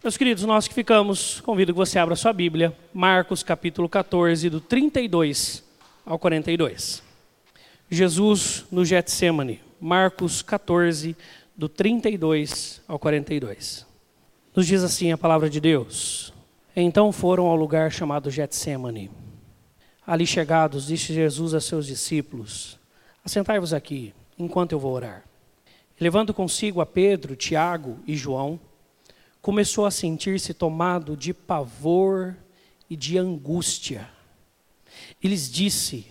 Meus queridos, nós que ficamos, convido que você abra sua Bíblia, Marcos capítulo 14, do 32 ao 42. Jesus no Getsemane, Marcos 14, do 32 ao 42. Nos diz assim a palavra de Deus. Então foram ao lugar chamado Getsemane. Ali chegados, disse Jesus a seus discípulos: Assentai-vos aqui, enquanto eu vou orar. Levando consigo a Pedro, Tiago e João, começou a sentir-se tomado de pavor e de angústia. E lhes disse: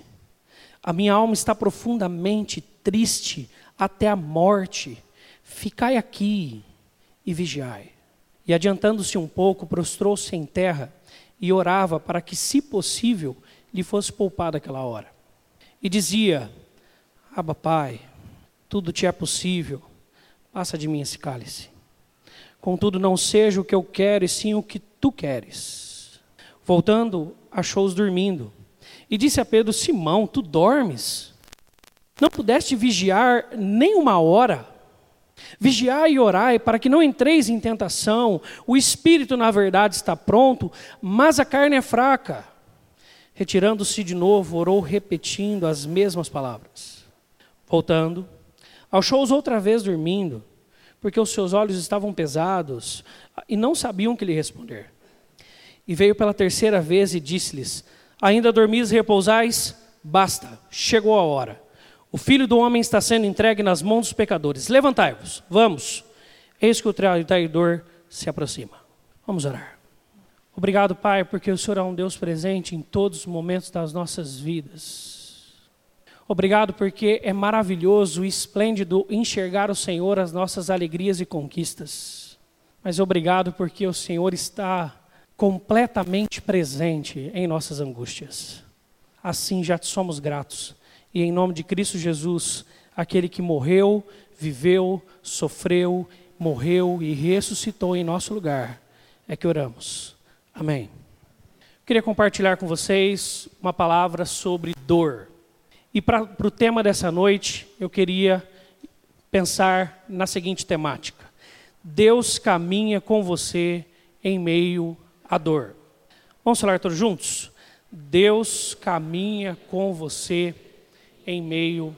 A minha alma está profundamente triste até a morte. Ficai aqui e vigiai. E adiantando-se um pouco, prostrou-se em terra e orava para que, se possível, lhe fosse poupada aquela hora. E dizia: Aba, Pai, tudo te é possível, passa de mim esse cálice. Contudo, não seja o que eu quero, e sim o que tu queres. Voltando, achou-os dormindo. E disse a Pedro: Simão, tu dormes? Não pudeste vigiar nem uma hora? Vigiai e orai para que não entreis em tentação. O espírito, na verdade, está pronto, mas a carne é fraca. Retirando-se de novo, orou repetindo as mesmas palavras. Voltando, achou-os outra vez dormindo, porque os seus olhos estavam pesados e não sabiam o que lhe responder. E veio pela terceira vez e disse-lhes: Ainda dormis e repousais? Basta, chegou a hora. O filho do homem está sendo entregue nas mãos dos pecadores. Levantai-vos, vamos. Eis que o traidor se aproxima. Vamos orar. Obrigado, Pai, porque o Senhor é um Deus presente em todos os momentos das nossas vidas. Obrigado porque é maravilhoso e esplêndido enxergar o Senhor as nossas alegrias e conquistas. Mas obrigado porque o Senhor está completamente presente em nossas angústias. Assim já te somos gratos e em nome de Cristo Jesus, aquele que morreu, viveu, sofreu, morreu e ressuscitou em nosso lugar, é que oramos. Amém. Queria compartilhar com vocês uma palavra sobre dor. E para o tema dessa noite, eu queria pensar na seguinte temática: Deus caminha com você em meio à dor. Vamos falar todos juntos? Deus caminha com você em meio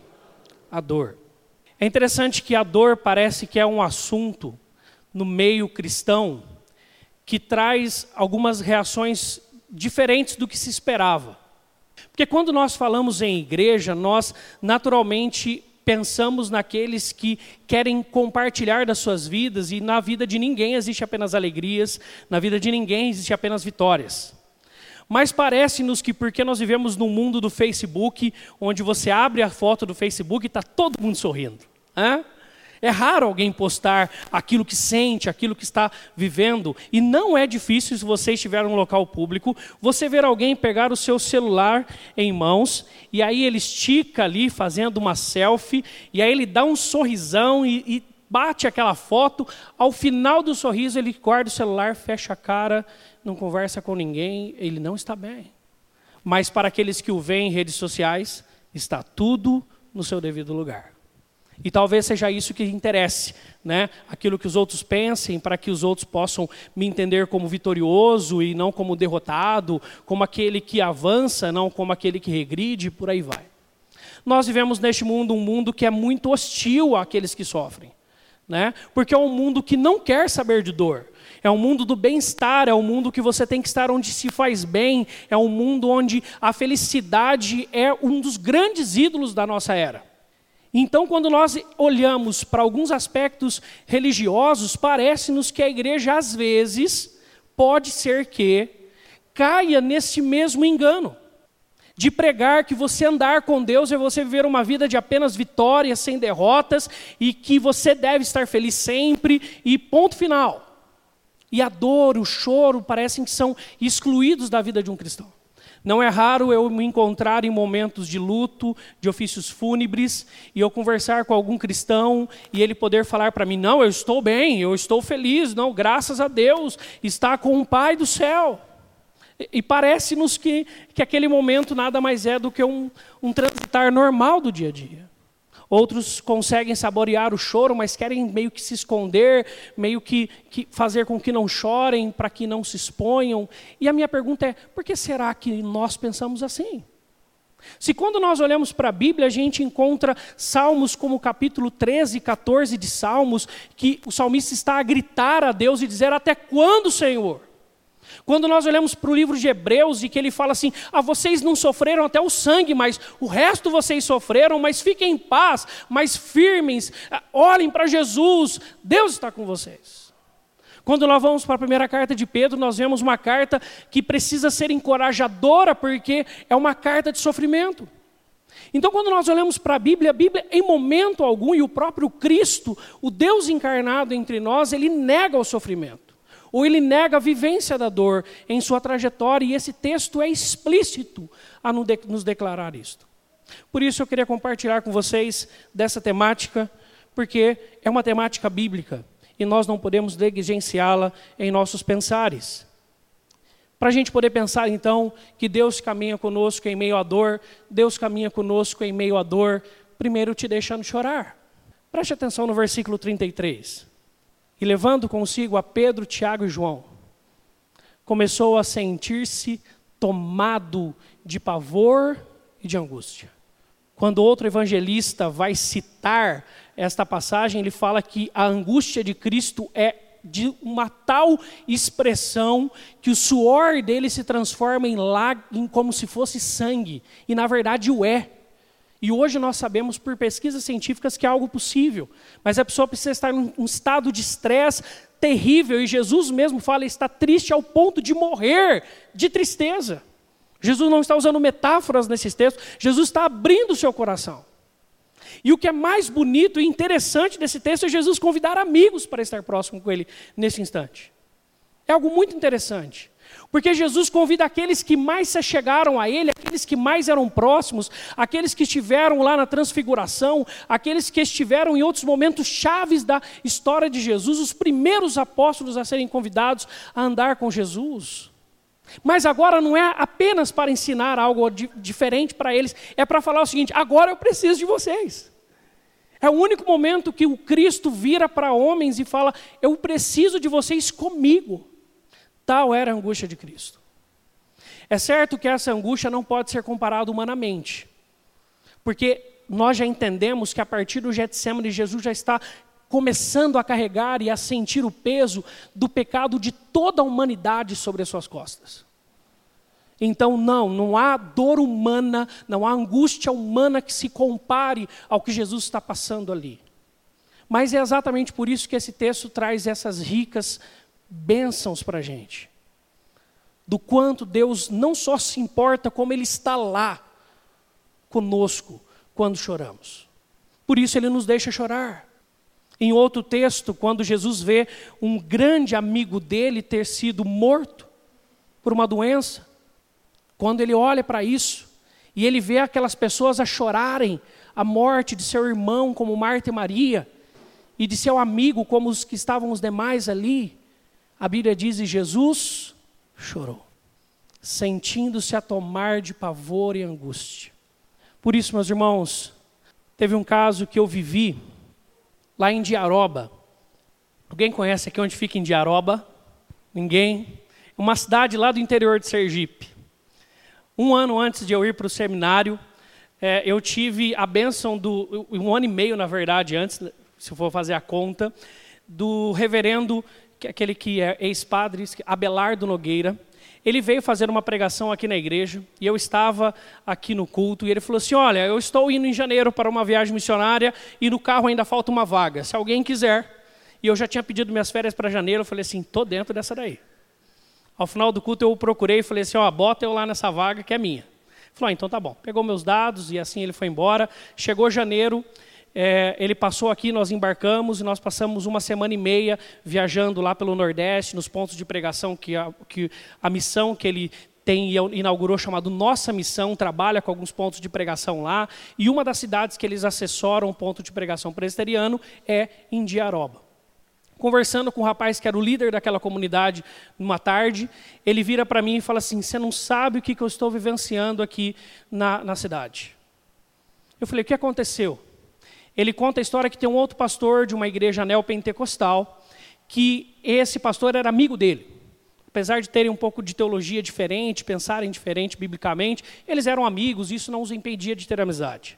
à dor. É interessante que a dor parece que é um assunto no meio cristão que traz algumas reações diferentes do que se esperava. Porque quando nós falamos em igreja, nós naturalmente pensamos naqueles que querem compartilhar das suas vidas e na vida de ninguém existe apenas alegrias, na vida de ninguém existe apenas vitórias. Mas parece-nos que porque nós vivemos num mundo do Facebook, onde você abre a foto do Facebook e está todo mundo sorrindo. Hein? É raro alguém postar aquilo que sente, aquilo que está vivendo. E não é difícil, se você estiver num local público, você ver alguém pegar o seu celular em mãos, e aí ele estica ali fazendo uma selfie, e aí ele dá um sorrisão e, e bate aquela foto. Ao final do sorriso, ele guarda o celular, fecha a cara não conversa com ninguém, ele não está bem. Mas para aqueles que o veem em redes sociais, está tudo no seu devido lugar. E talvez seja isso que interesse, né? Aquilo que os outros pensem, para que os outros possam me entender como vitorioso e não como derrotado, como aquele que avança, não como aquele que regride, por aí vai. Nós vivemos neste mundo um mundo que é muito hostil àqueles que sofrem, né? Porque é um mundo que não quer saber de dor. É um mundo do bem-estar, é um mundo que você tem que estar onde se faz bem, é um mundo onde a felicidade é um dos grandes ídolos da nossa era. Então, quando nós olhamos para alguns aspectos religiosos, parece-nos que a igreja, às vezes, pode ser que caia nesse mesmo engano de pregar que você andar com Deus é você viver uma vida de apenas vitórias, sem derrotas, e que você deve estar feliz sempre, e ponto final. E a dor, o choro parecem que são excluídos da vida de um cristão. Não é raro eu me encontrar em momentos de luto, de ofícios fúnebres, e eu conversar com algum cristão e ele poder falar para mim: Não, eu estou bem, eu estou feliz, não, graças a Deus, está com o Pai do céu. E, e parece-nos que, que aquele momento nada mais é do que um, um transitar normal do dia a dia. Outros conseguem saborear o choro, mas querem meio que se esconder, meio que, que fazer com que não chorem, para que não se exponham. E a minha pergunta é: por que será que nós pensamos assim? Se quando nós olhamos para a Bíblia, a gente encontra salmos como o capítulo 13 e 14 de Salmos, que o salmista está a gritar a Deus e dizer: Até quando, Senhor? Quando nós olhamos para o livro de Hebreus e que ele fala assim: Ah, vocês não sofreram até o sangue, mas o resto vocês sofreram, mas fiquem em paz, mas firmes, ah, olhem para Jesus, Deus está com vocês. Quando nós vamos para a primeira carta de Pedro, nós vemos uma carta que precisa ser encorajadora, porque é uma carta de sofrimento. Então, quando nós olhamos para a Bíblia, a Bíblia, em momento algum, e o próprio Cristo, o Deus encarnado entre nós, ele nega o sofrimento ou ele nega a vivência da dor em sua trajetória, e esse texto é explícito a nos declarar isto. Por isso eu queria compartilhar com vocês dessa temática, porque é uma temática bíblica e nós não podemos negligenciá-la em nossos pensares. Para a gente poder pensar então que Deus caminha conosco em meio à dor, Deus caminha conosco em meio à dor, primeiro te deixando chorar. Preste atenção no versículo 33 e levando consigo a Pedro, Tiago e João, começou a sentir-se tomado de pavor e de angústia. Quando outro evangelista vai citar esta passagem, ele fala que a angústia de Cristo é de uma tal expressão que o suor dele se transforma em lágrimas como se fosse sangue, e na verdade o é. E hoje nós sabemos por pesquisas científicas que é algo possível, mas a pessoa precisa estar em um estado de estresse terrível, e Jesus mesmo fala, está triste ao ponto de morrer de tristeza. Jesus não está usando metáforas nesses textos, Jesus está abrindo o seu coração. E o que é mais bonito e interessante desse texto é Jesus convidar amigos para estar próximo com ele nesse instante. É algo muito interessante. Porque Jesus convida aqueles que mais se chegaram a Ele, aqueles que mais eram próximos, aqueles que estiveram lá na transfiguração, aqueles que estiveram em outros momentos chaves da história de Jesus, os primeiros apóstolos a serem convidados a andar com Jesus. Mas agora não é apenas para ensinar algo diferente para eles, é para falar o seguinte: agora eu preciso de vocês. É o único momento que o Cristo vira para homens e fala: eu preciso de vocês comigo. Tal era a angústia de Cristo. É certo que essa angústia não pode ser comparada humanamente, porque nós já entendemos que a partir do Getsemane, Jesus já está começando a carregar e a sentir o peso do pecado de toda a humanidade sobre as suas costas. Então, não, não há dor humana, não há angústia humana que se compare ao que Jesus está passando ali. Mas é exatamente por isso que esse texto traz essas ricas bênçãos para a gente. Do quanto Deus não só se importa, como Ele está lá conosco quando choramos. Por isso Ele nos deixa chorar. Em outro texto, quando Jesus vê um grande amigo dele ter sido morto por uma doença, quando ele olha para isso e ele vê aquelas pessoas a chorarem a morte de seu irmão, como Marta e Maria, e de seu amigo, como os que estavam os demais ali, a Bíblia diz: e Jesus chorou, sentindo-se a tomar de pavor e angústia. Por isso, meus irmãos, teve um caso que eu vivi lá em Diaroba. Alguém conhece aqui onde fica em Diaroba? Ninguém? Uma cidade lá do interior de Sergipe. Um ano antes de eu ir para o seminário, é, eu tive a bênção do. Um ano e meio, na verdade, antes, se for fazer a conta, do reverendo que é aquele que é ex-padre, Abelardo Nogueira, ele veio fazer uma pregação aqui na igreja e eu estava aqui no culto e ele falou assim: Olha, eu estou indo em janeiro para uma viagem missionária e no carro ainda falta uma vaga. Se alguém quiser. E eu já tinha pedido minhas férias para janeiro, eu falei assim: Tô dentro dessa daí. Ao final do culto eu o procurei e falei assim: Ó, bota eu lá nessa vaga que é minha. Ele falou: ah, Então tá bom. Pegou meus dados e assim ele foi embora. Chegou janeiro, é, ele passou aqui, nós embarcamos e nós passamos uma semana e meia viajando lá pelo Nordeste, nos pontos de pregação que a, que a missão que ele tem inaugurou chamado Nossa Missão, trabalha com alguns pontos de pregação lá, e uma das cidades que eles assessoram um ponto de pregação presbiteriano é Indiaroba. Conversando com o um rapaz que era o líder daquela comunidade numa tarde, ele vira para mim e fala assim: Você não sabe o que, que eu estou vivenciando aqui na, na cidade. Eu falei: O que aconteceu? Ele conta a história que tem um outro pastor de uma igreja neopentecostal, que esse pastor era amigo dele. Apesar de terem um pouco de teologia diferente, pensarem diferente biblicamente, eles eram amigos, isso não os impedia de ter amizade.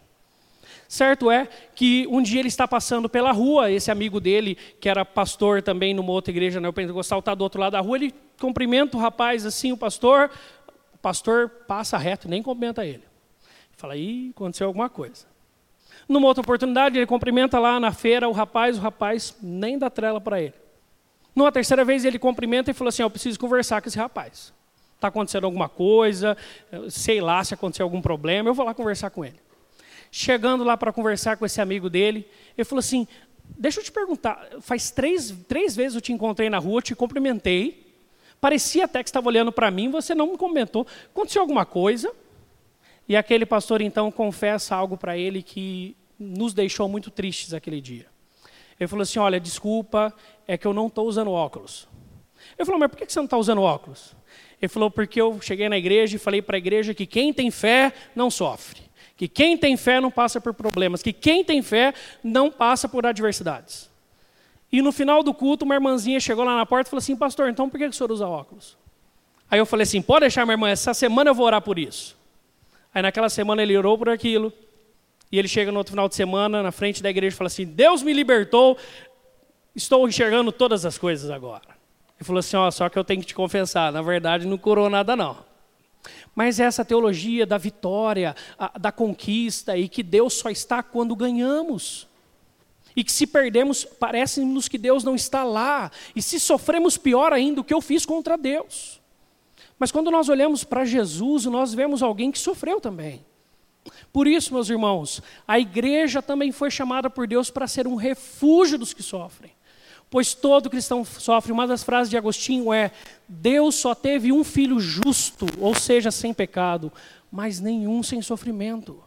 Certo é que um dia ele está passando pela rua, esse amigo dele, que era pastor também numa outra igreja neopentecostal, está do outro lado da rua, ele cumprimenta o rapaz assim, o pastor, o pastor passa reto, nem cumprimenta ele. Fala, ih, aconteceu alguma coisa. Numa outra oportunidade, ele cumprimenta lá na feira o rapaz, o rapaz nem dá trela para ele. Numa terceira vez, ele cumprimenta e fala assim, eu preciso conversar com esse rapaz. Está acontecendo alguma coisa, sei lá se aconteceu algum problema, eu vou lá conversar com ele. Chegando lá para conversar com esse amigo dele, ele falou assim: Deixa eu te perguntar, faz três, três vezes eu te encontrei na rua, te cumprimentei, parecia até que estava olhando para mim, você não me comentou. Aconteceu alguma coisa? E aquele pastor então confessa algo para ele que nos deixou muito tristes aquele dia. Ele falou assim: Olha, desculpa, é que eu não estou usando óculos. Ele falou: Mas por que você não está usando óculos? Ele falou: Porque eu cheguei na igreja e falei para a igreja que quem tem fé não sofre que quem tem fé não passa por problemas, que quem tem fé não passa por adversidades. E no final do culto, uma irmãzinha chegou lá na porta e falou assim: Pastor, então por que o senhor usa óculos? Aí eu falei assim: Pode deixar, minha irmã, essa semana eu vou orar por isso. Aí naquela semana ele orou por aquilo. E ele chega no outro final de semana, na frente da igreja, e fala assim: Deus me libertou, estou enxergando todas as coisas agora. Ele falou assim: Ó, só que eu tenho que te confessar, na verdade não curou nada não. Mas essa teologia da vitória, da conquista, e que Deus só está quando ganhamos. E que se perdemos, parece-nos que Deus não está lá. E se sofremos pior ainda, o que eu fiz contra Deus. Mas quando nós olhamos para Jesus, nós vemos alguém que sofreu também. Por isso, meus irmãos, a igreja também foi chamada por Deus para ser um refúgio dos que sofrem pois todo cristão sofre. Uma das frases de Agostinho é: Deus só teve um filho justo, ou seja, sem pecado, mas nenhum sem sofrimento.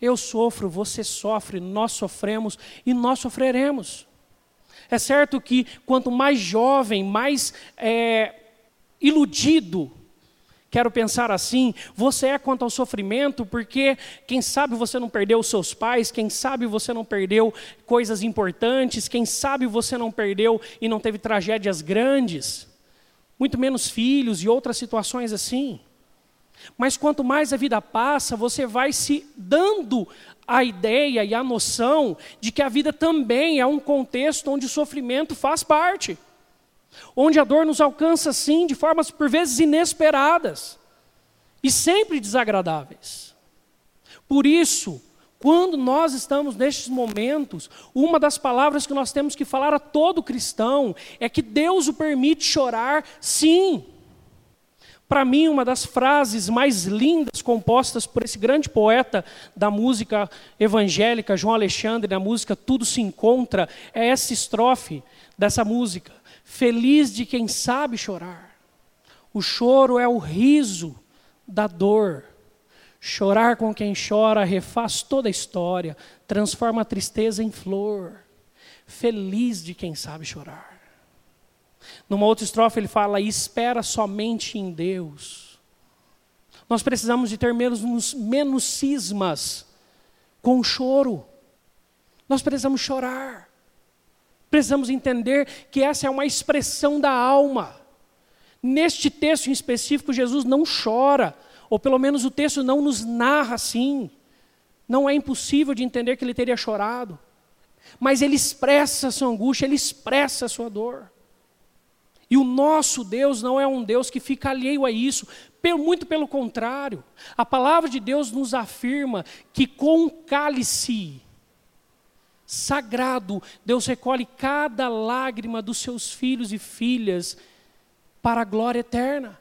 Eu sofro, você sofre, nós sofremos e nós sofreremos. É certo que quanto mais jovem, mais é, iludido Quero pensar assim, você é quanto ao sofrimento, porque quem sabe você não perdeu os seus pais, quem sabe você não perdeu coisas importantes, quem sabe você não perdeu e não teve tragédias grandes, muito menos filhos e outras situações assim. Mas quanto mais a vida passa, você vai se dando a ideia e a noção de que a vida também é um contexto onde o sofrimento faz parte onde a dor nos alcança sim de formas por vezes inesperadas e sempre desagradáveis. Por isso, quando nós estamos nestes momentos, uma das palavras que nós temos que falar a todo cristão é que Deus o permite chorar, sim. Para mim, uma das frases mais lindas compostas por esse grande poeta da música evangélica, João Alexandre, na música Tudo se Encontra, é essa estrofe dessa música. Feliz de quem sabe chorar. O choro é o riso da dor. Chorar com quem chora refaz toda a história, transforma a tristeza em flor. Feliz de quem sabe chorar. Numa outra estrofe ele fala: espera somente em Deus. Nós precisamos de ter menos, menos cismas com o choro. Nós precisamos chorar. Precisamos entender que essa é uma expressão da alma. Neste texto em específico, Jesus não chora, ou pelo menos o texto não nos narra assim. Não é impossível de entender que ele teria chorado. Mas ele expressa a sua angústia, ele expressa a sua dor. E o nosso Deus não é um Deus que fica alheio a isso, muito pelo contrário. A palavra de Deus nos afirma que com o cálice sagrado, Deus recolhe cada lágrima dos seus filhos e filhas para a glória eterna.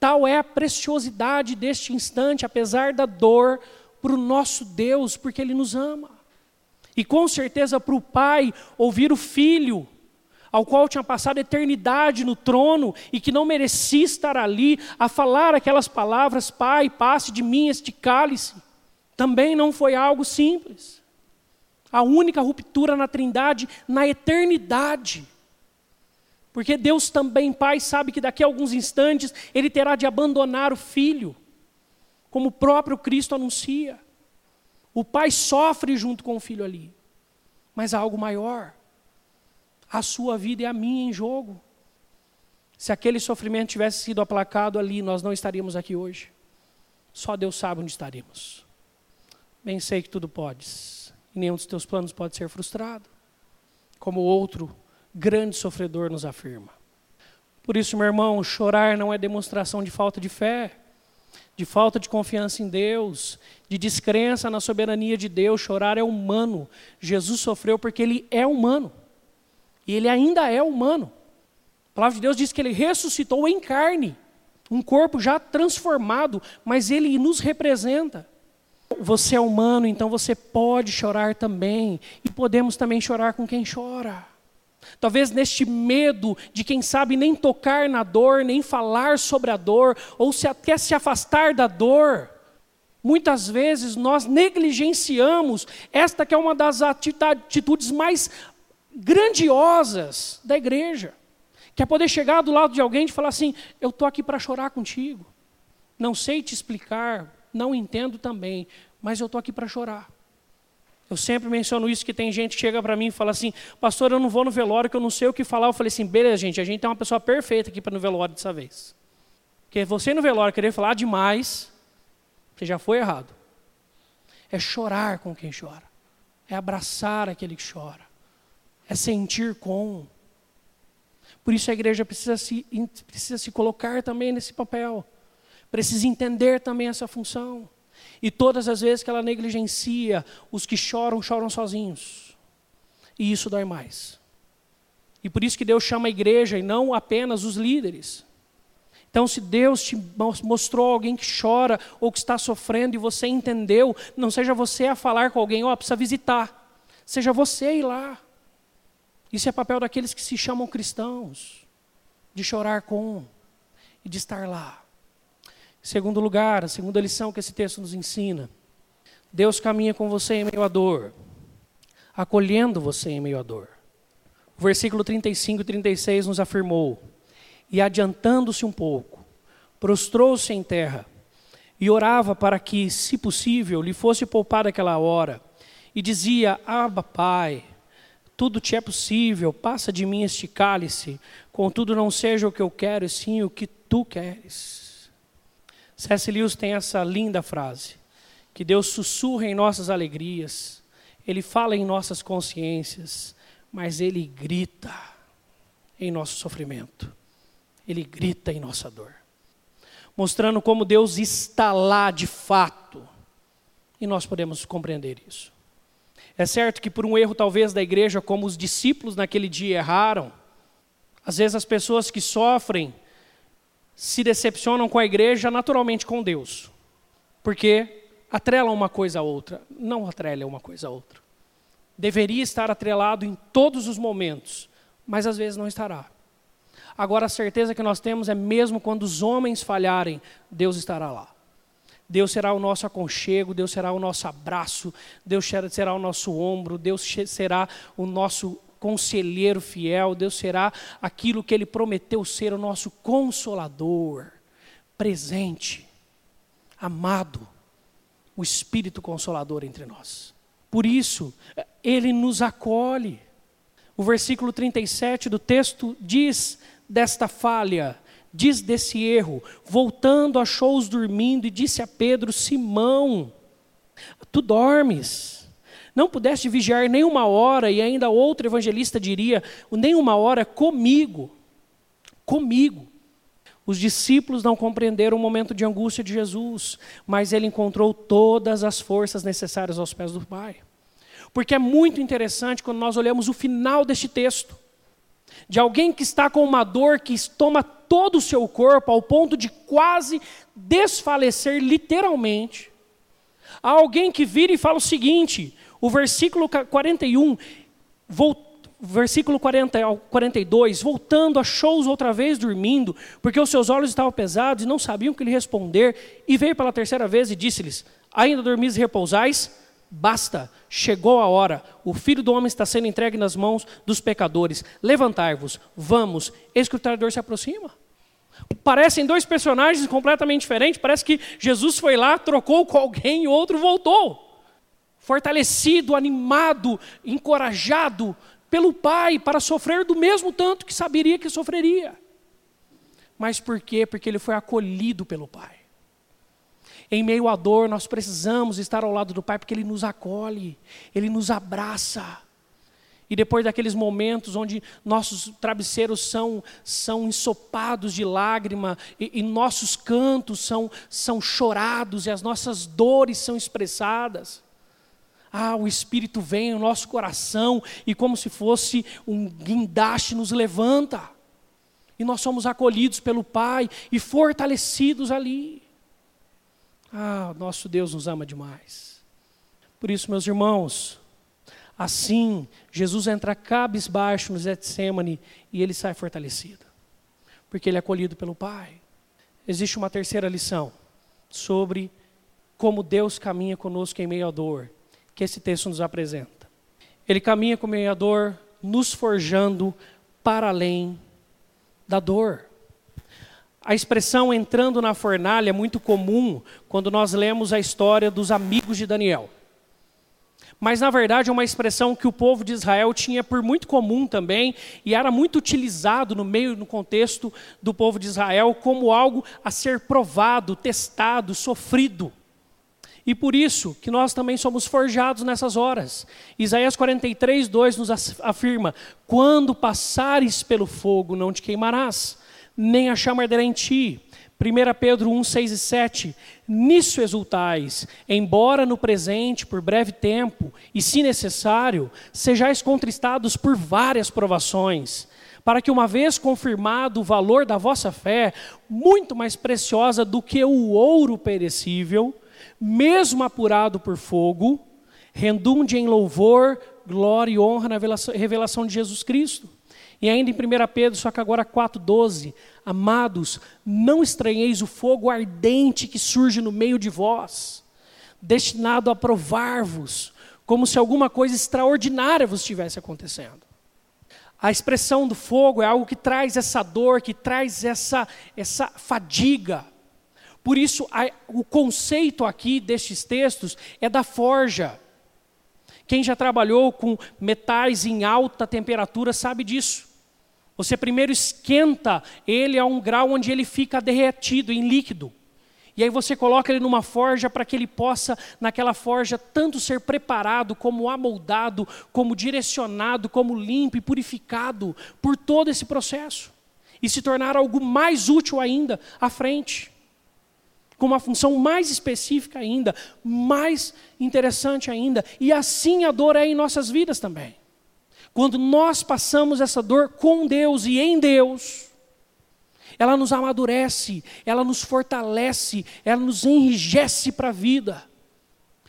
Tal é a preciosidade deste instante, apesar da dor, para o nosso Deus, porque Ele nos ama. E com certeza para o Pai ouvir o Filho, ao qual tinha passado eternidade no trono e que não merecia estar ali, a falar aquelas palavras: Pai, passe de mim este cálice, também não foi algo simples a única ruptura na Trindade na eternidade. Porque Deus também, Pai, sabe que daqui a alguns instantes Ele terá de abandonar o Filho, como o próprio Cristo anuncia. O pai sofre junto com o filho ali. Mas há algo maior. A sua vida e a minha em jogo. Se aquele sofrimento tivesse sido aplacado ali, nós não estaríamos aqui hoje. Só Deus sabe onde estaríamos. Bem sei que tudo podes, e nenhum dos teus planos pode ser frustrado, como outro grande sofredor nos afirma. Por isso, meu irmão, chorar não é demonstração de falta de fé, de falta de confiança em Deus, de descrença na soberania de Deus. Chorar é humano. Jesus sofreu porque ele é humano. E ele ainda é humano. A palavra de Deus diz que ele ressuscitou em carne, um corpo já transformado, mas ele nos representa. Você é humano, então você pode chorar também, e podemos também chorar com quem chora. Talvez neste medo de quem sabe nem tocar na dor, nem falar sobre a dor, ou se até se afastar da dor. Muitas vezes nós negligenciamos esta que é uma das atitudes mais grandiosas da igreja, que é poder chegar do lado de alguém e falar assim: Eu estou aqui para chorar contigo. Não sei te explicar, não entendo também, mas eu estou aqui para chorar. Eu sempre menciono isso, que tem gente que chega para mim e fala assim, pastor, eu não vou no velório, que eu não sei o que falar. Eu falei assim, beleza, gente, a gente tem uma pessoa perfeita aqui para no velório dessa vez. Porque você no velório querer falar demais, você já foi errado. É chorar com quem chora. É abraçar aquele que chora. É sentir com. Por isso a igreja precisa se, precisa se colocar também nesse papel. Precisa entender também essa função. E todas as vezes que ela negligencia, os que choram, choram sozinhos. E isso dói mais. E por isso que Deus chama a igreja e não apenas os líderes. Então, se Deus te mostrou alguém que chora ou que está sofrendo e você entendeu, não seja você a falar com alguém, ó, oh, precisa visitar. Seja você ir lá. Isso é papel daqueles que se chamam cristãos, de chorar com e de estar lá. Segundo lugar, a segunda lição que esse texto nos ensina: Deus caminha com você em meio à dor, acolhendo você em meio à dor. O versículo 35 e 36 nos afirmou: E adiantando-se um pouco, prostrou-se em terra e orava para que, se possível, lhe fosse poupada aquela hora. E dizia: Abba, Pai, tudo te é possível, passa de mim este cálice, contudo não seja o que eu quero, e sim o que tu queres. C.S. Lewis tem essa linda frase: que Deus sussurra em nossas alegrias, Ele fala em nossas consciências, mas Ele grita em nosso sofrimento, Ele grita em nossa dor, mostrando como Deus está lá de fato, e nós podemos compreender isso. É certo que por um erro talvez da igreja, como os discípulos naquele dia erraram, às vezes as pessoas que sofrem se decepcionam com a igreja, naturalmente com Deus. Porque atrelam uma coisa a outra. Não atrelam uma coisa a outra. Deveria estar atrelado em todos os momentos, mas às vezes não estará. Agora, a certeza que nós temos é mesmo quando os homens falharem, Deus estará lá. Deus será o nosso aconchego, Deus será o nosso abraço, Deus será o nosso ombro, Deus será o nosso conselheiro fiel, Deus será aquilo que Ele prometeu ser o nosso consolador, presente, amado, o Espírito Consolador entre nós. Por isso, Ele nos acolhe. O versículo 37 do texto diz desta falha, diz desse erro. Voltando, achou-os dormindo e disse a Pedro: Simão, tu dormes não pudeste vigiar nem uma hora, e ainda outro evangelista diria, nem uma hora comigo. Comigo. Os discípulos não compreenderam o momento de angústia de Jesus, mas ele encontrou todas as forças necessárias aos pés do Pai. Porque é muito interessante quando nós olhamos o final deste texto, de alguém que está com uma dor que toma todo o seu corpo ao ponto de quase desfalecer literalmente. Há alguém que vira e fala o seguinte: o versículo 41, versículo 40 ao 42, voltando, achou-os outra vez dormindo, porque os seus olhos estavam pesados e não sabiam o que lhe responder, e veio pela terceira vez e disse-lhes: Ainda dormis e repousais? Basta, chegou a hora, o filho do homem está sendo entregue nas mãos dos pecadores. Levantai-vos, vamos, eis que o traidor se aproxima. Parecem dois personagens completamente diferentes, parece que Jesus foi lá, trocou com alguém e outro voltou. Fortalecido, animado, encorajado pelo Pai para sofrer do mesmo tanto que saberia que sofreria. Mas por quê? Porque ele foi acolhido pelo Pai. Em meio à dor, nós precisamos estar ao lado do Pai, porque Ele nos acolhe, Ele nos abraça. E depois daqueles momentos onde nossos travesseiros são, são ensopados de lágrima, e, e nossos cantos são, são chorados, e as nossas dores são expressadas, ah, o Espírito vem no nosso coração, e como se fosse um guindaste nos levanta, e nós somos acolhidos pelo Pai e fortalecidos ali. Ah, nosso Deus nos ama demais. Por isso, meus irmãos, assim, Jesus entra cabisbaixo no Getsemane e ele sai fortalecido, porque ele é acolhido pelo Pai. Existe uma terceira lição sobre como Deus caminha conosco em meio à dor, que esse texto nos apresenta. Ele caminha com meio à dor, nos forjando para além da dor. A expressão entrando na fornalha é muito comum quando nós lemos a história dos amigos de Daniel. Mas, na verdade, é uma expressão que o povo de Israel tinha por muito comum também, e era muito utilizado no meio, no contexto do povo de Israel, como algo a ser provado, testado, sofrido. E por isso que nós também somos forjados nessas horas. Isaías 43, 2 nos afirma: Quando passares pelo fogo, não te queimarás nem a chama arderá em ti. 1 Pedro 1, 6 e 7. Nisso exultais, embora no presente, por breve tempo, e se necessário, sejais contristados por várias provações, para que, uma vez confirmado o valor da vossa fé, muito mais preciosa do que o ouro perecível, mesmo apurado por fogo, redunde em louvor, glória e honra na revelação de Jesus Cristo e ainda em 1 Pedro, só que agora 4,12: Amados, não estranheis o fogo ardente que surge no meio de vós, destinado a provar-vos, como se alguma coisa extraordinária vos estivesse acontecendo. A expressão do fogo é algo que traz essa dor, que traz essa, essa fadiga. Por isso, a, o conceito aqui destes textos é da forja. Quem já trabalhou com metais em alta temperatura sabe disso. Você primeiro esquenta ele a um grau onde ele fica derretido em líquido. E aí você coloca ele numa forja para que ele possa, naquela forja, tanto ser preparado, como amoldado, como direcionado, como limpo e purificado por todo esse processo. E se tornar algo mais útil ainda à frente. Com uma função mais específica ainda, mais interessante ainda. E assim a dor é em nossas vidas também. Quando nós passamos essa dor com Deus e em Deus, ela nos amadurece, ela nos fortalece, ela nos enrijece para a vida.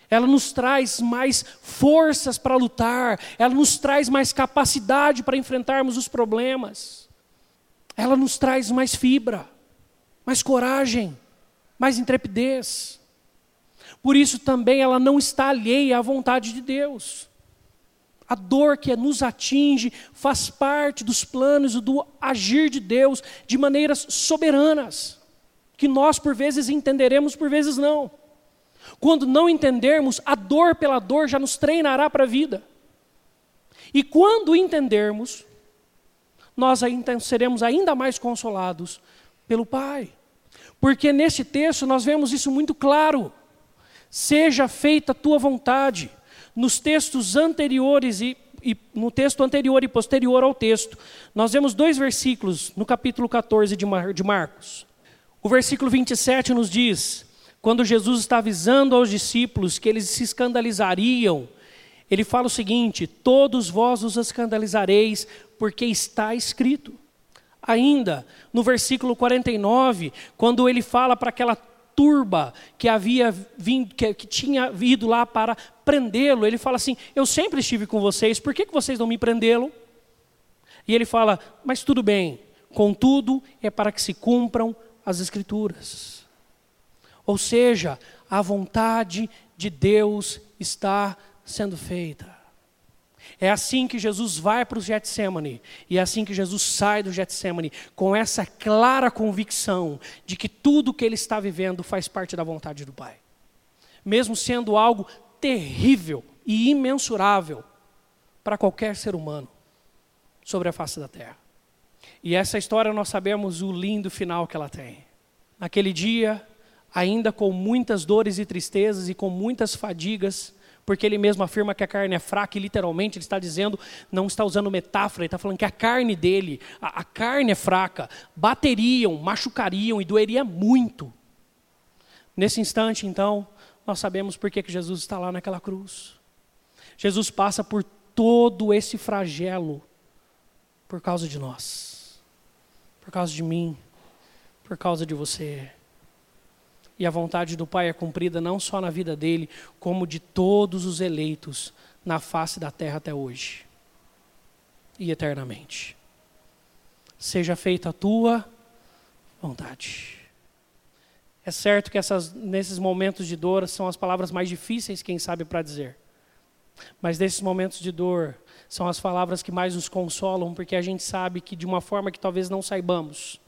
Ela nos traz mais forças para lutar, ela nos traz mais capacidade para enfrentarmos os problemas. Ela nos traz mais fibra, mais coragem, mais intrepidez. Por isso também ela não está alheia à vontade de Deus. A dor que nos atinge faz parte dos planos do agir de Deus de maneiras soberanas, que nós por vezes entenderemos, por vezes não. Quando não entendermos, a dor pela dor já nos treinará para a vida. E quando entendermos, nós seremos ainda mais consolados pelo Pai. Porque nesse texto nós vemos isso muito claro. Seja feita a tua vontade nos textos anteriores e, e, no texto anterior e posterior ao texto, nós vemos dois versículos no capítulo 14 de, Mar, de Marcos. O versículo 27 nos diz: quando Jesus está avisando aos discípulos que eles se escandalizariam, ele fala o seguinte: Todos vós os escandalizareis, porque está escrito. Ainda, no versículo 49, quando ele fala para aquela turba que havia vindo, que, que tinha ido lá para prendê-lo, ele fala assim: Eu sempre estive com vocês, por que, que vocês não me prendê-lo? E ele fala: Mas tudo bem, contudo é para que se cumpram as Escrituras. Ou seja, a vontade de Deus está sendo feita. É assim que Jesus vai para o Getsemane, e é assim que Jesus sai do Getsemane, com essa clara convicção de que tudo que ele está vivendo faz parte da vontade do Pai. Mesmo sendo algo terrível e imensurável para qualquer ser humano sobre a face da terra. E essa história nós sabemos o lindo final que ela tem. Naquele dia, ainda com muitas dores e tristezas e com muitas fadigas, porque ele mesmo afirma que a carne é fraca e literalmente ele está dizendo, não está usando metáfora, ele está falando que a carne dele, a, a carne é fraca, bateriam, machucariam e doeria muito. Nesse instante, então, nós sabemos por que, Jesus está lá naquela cruz. Jesus passa por todo esse flagelo por causa de nós, por causa de mim, por causa de você. E a vontade do Pai é cumprida não só na vida dele, como de todos os eleitos na face da terra até hoje e eternamente. Seja feita a tua vontade. É certo que essas, nesses momentos de dor são as palavras mais difíceis, quem sabe, para dizer. Mas nesses momentos de dor são as palavras que mais nos consolam, porque a gente sabe que de uma forma que talvez não saibamos,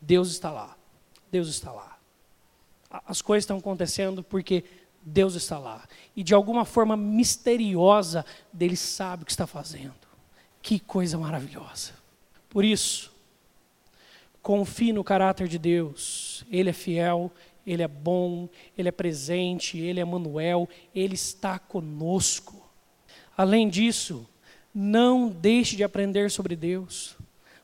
Deus está lá. Deus está lá. As coisas estão acontecendo porque Deus está lá. E de alguma forma misteriosa, Ele sabe o que está fazendo. Que coisa maravilhosa. Por isso, confie no caráter de Deus. Ele é fiel, Ele é bom, Ele é presente, Ele é Manuel, Ele está conosco. Além disso, não deixe de aprender sobre Deus.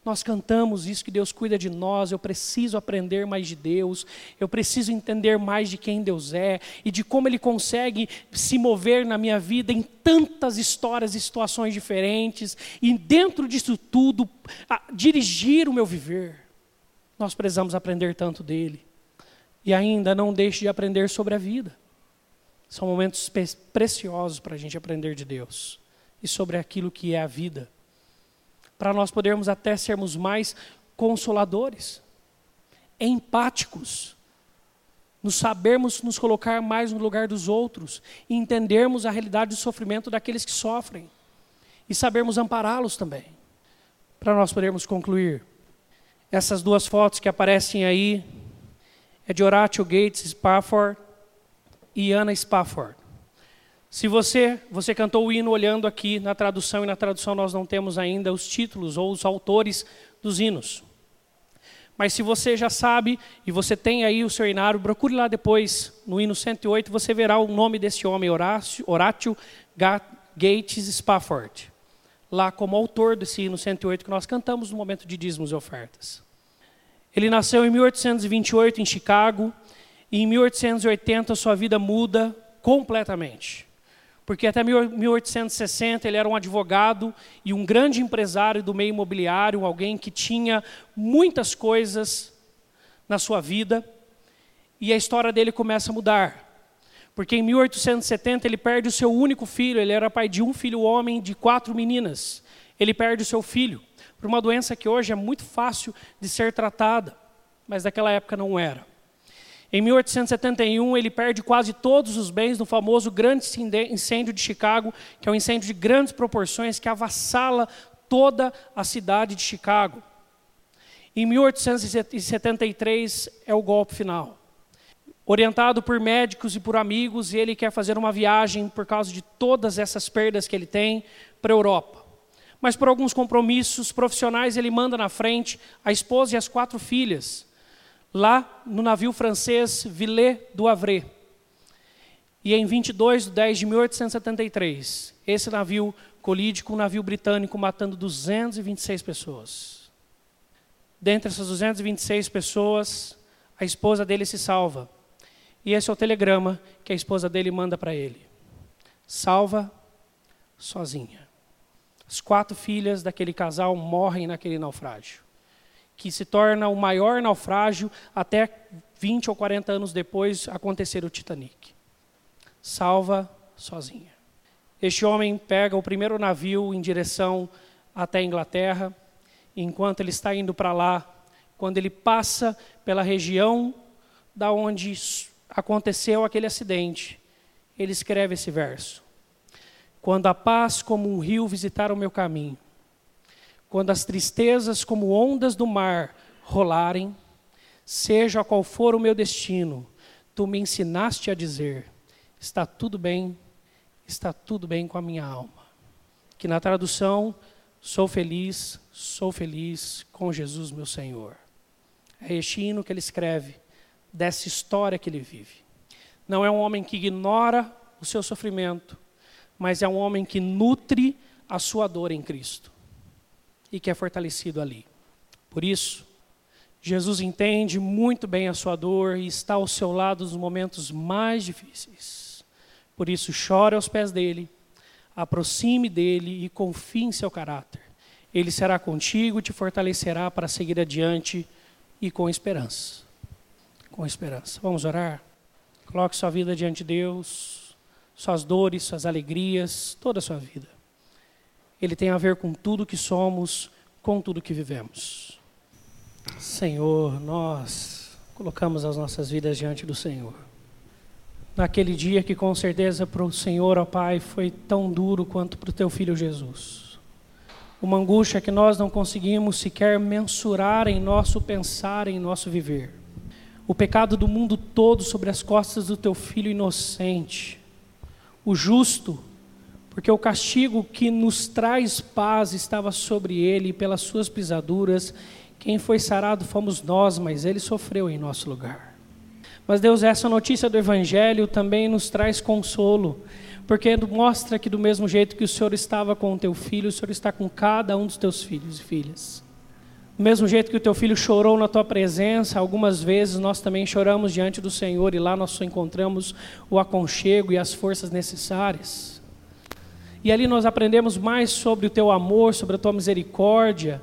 Nós cantamos isso que Deus cuida de nós, eu preciso aprender mais de Deus, eu preciso entender mais de quem Deus é e de como Ele consegue se mover na minha vida em tantas histórias e situações diferentes, e dentro disso tudo, dirigir o meu viver. Nós precisamos aprender tanto dele. E ainda não deixe de aprender sobre a vida. São momentos preciosos para a gente aprender de Deus e sobre aquilo que é a vida para nós podermos até sermos mais consoladores, empáticos, nos sabermos nos colocar mais no lugar dos outros e entendermos a realidade do sofrimento daqueles que sofrem e sabermos ampará-los também. Para nós podermos concluir, essas duas fotos que aparecem aí é de Horatio Gates Spafford e Anna Spafford. Se você, você cantou o hino olhando aqui na tradução, e na tradução nós não temos ainda os títulos ou os autores dos hinos. Mas se você já sabe e você tem aí o seu inário, procure lá depois, no hino 108, você verá o nome desse homem, Horácio, Horatio Gates Spafford, lá como autor desse hino 108 que nós cantamos no momento de dízimos e ofertas. Ele nasceu em 1828 em Chicago, e em 1880 sua vida muda completamente porque até 1860 ele era um advogado e um grande empresário do meio imobiliário, alguém que tinha muitas coisas na sua vida, e a história dele começa a mudar. Porque em 1870 ele perde o seu único filho, ele era pai de um filho homem de quatro meninas. Ele perde o seu filho por uma doença que hoje é muito fácil de ser tratada, mas naquela época não era. Em 1871, ele perde quase todos os bens no famoso grande incêndio de Chicago, que é um incêndio de grandes proporções que avassala toda a cidade de Chicago. Em 1873 é o golpe final. Orientado por médicos e por amigos, ele quer fazer uma viagem por causa de todas essas perdas que ele tem para a Europa. Mas por alguns compromissos profissionais, ele manda na frente a esposa e as quatro filhas lá no navio francês Villet do Havre. E em 22 de 10 de 1873, esse navio colide com um navio britânico, matando 226 pessoas. Dentre essas 226 pessoas, a esposa dele se salva. E esse é o telegrama que a esposa dele manda para ele. Salva sozinha. As quatro filhas daquele casal morrem naquele naufrágio que se torna o maior naufrágio até 20 ou 40 anos depois acontecer o Titanic. Salva sozinha. Este homem pega o primeiro navio em direção até a Inglaterra, enquanto ele está indo para lá, quando ele passa pela região da onde aconteceu aquele acidente, ele escreve esse verso: Quando a paz como um rio visitar o meu caminho, quando as tristezas como ondas do mar rolarem, seja qual for o meu destino, tu me ensinaste a dizer: está tudo bem, está tudo bem com a minha alma. Que na tradução, sou feliz, sou feliz com Jesus, meu Senhor. É este hino que ele escreve, dessa história que ele vive. Não é um homem que ignora o seu sofrimento, mas é um homem que nutre a sua dor em Cristo e que é fortalecido ali. Por isso, Jesus entende muito bem a sua dor e está ao seu lado nos momentos mais difíceis. Por isso, chore aos pés dele, aproxime dele e confie em seu caráter. Ele será contigo te fortalecerá para seguir adiante e com esperança. Com esperança. Vamos orar? Coloque sua vida diante de Deus, suas dores, suas alegrias, toda a sua vida. Ele tem a ver com tudo que somos, com tudo que vivemos. Senhor, nós colocamos as nossas vidas diante do Senhor. Naquele dia que com certeza para o Senhor, ó Pai, foi tão duro quanto para o teu filho Jesus. Uma angústia que nós não conseguimos sequer mensurar em nosso pensar, em nosso viver o pecado do mundo todo sobre as costas do teu filho inocente, o justo, porque o castigo que nos traz paz estava sobre ele, e pelas suas pisaduras, quem foi sarado fomos nós, mas ele sofreu em nosso lugar. Mas Deus, essa notícia do Evangelho também nos traz consolo, porque mostra que do mesmo jeito que o Senhor estava com o teu filho, o Senhor está com cada um dos teus filhos e filhas. Do mesmo jeito que o teu filho chorou na tua presença, algumas vezes nós também choramos diante do Senhor e lá nós só encontramos o aconchego e as forças necessárias. E ali nós aprendemos mais sobre o teu amor, sobre a tua misericórdia,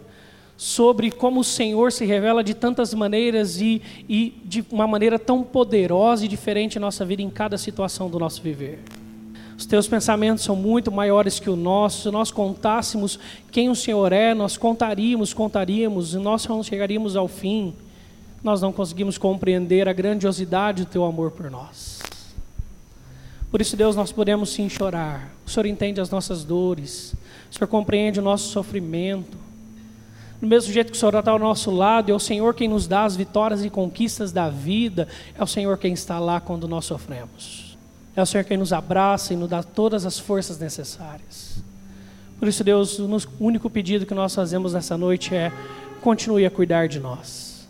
sobre como o Senhor se revela de tantas maneiras e, e de uma maneira tão poderosa e diferente em nossa vida, em cada situação do nosso viver. Os teus pensamentos são muito maiores que o nosso. Se nós contássemos quem o Senhor é, nós contaríamos, contaríamos, e nós não chegaríamos ao fim. Nós não conseguimos compreender a grandiosidade do teu amor por nós. Por isso, Deus, nós podemos sim chorar. O Senhor entende as nossas dores. O Senhor compreende o nosso sofrimento. Do mesmo jeito que o Senhor está ao nosso lado, é o Senhor quem nos dá as vitórias e conquistas da vida, é o Senhor quem está lá quando nós sofremos. É o Senhor quem nos abraça e nos dá todas as forças necessárias. Por isso, Deus, o único pedido que nós fazemos nessa noite é: continue a cuidar de nós.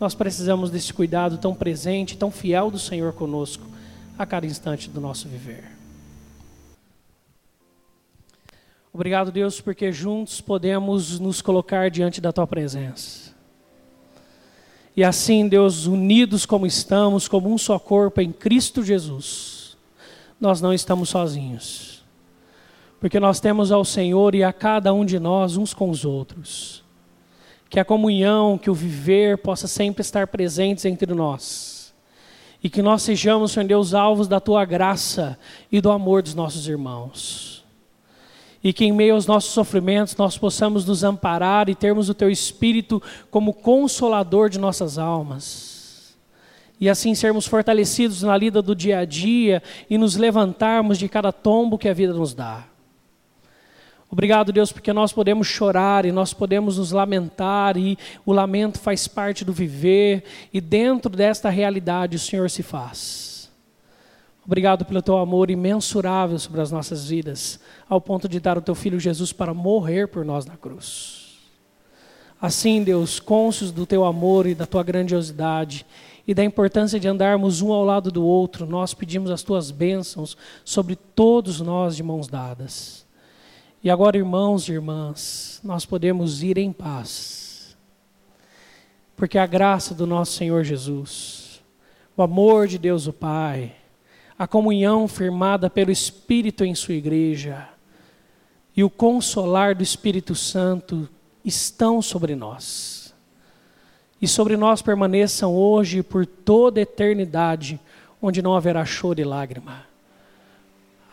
Nós precisamos desse cuidado tão presente, tão fiel do Senhor conosco a cada instante do nosso viver. Obrigado, Deus, porque juntos podemos nos colocar diante da tua presença. E assim, Deus, unidos como estamos, como um só corpo em Cristo Jesus, nós não estamos sozinhos. Porque nós temos ao Senhor e a cada um de nós uns com os outros. Que a comunhão, que o viver possa sempre estar presentes entre nós. E que nós sejamos, Senhor Deus, alvos da tua graça e do amor dos nossos irmãos e que em meio aos nossos sofrimentos nós possamos nos amparar e termos o Teu Espírito como consolador de nossas almas. E assim sermos fortalecidos na lida do dia a dia e nos levantarmos de cada tombo que a vida nos dá. Obrigado, Deus, porque nós podemos chorar e nós podemos nos lamentar, e o lamento faz parte do viver, e dentro desta realidade o Senhor se faz. Obrigado pelo teu amor imensurável sobre as nossas vidas, ao ponto de dar o teu filho Jesus para morrer por nós na cruz. Assim, Deus, cônscios do teu amor e da tua grandiosidade e da importância de andarmos um ao lado do outro, nós pedimos as tuas bênçãos sobre todos nós de mãos dadas. E agora, irmãos e irmãs, nós podemos ir em paz, porque a graça do nosso Senhor Jesus, o amor de Deus o Pai, a comunhão firmada pelo Espírito em sua igreja e o consolar do Espírito Santo estão sobre nós. E sobre nós permaneçam hoje e por toda a eternidade, onde não haverá choro e lágrima.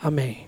Amém.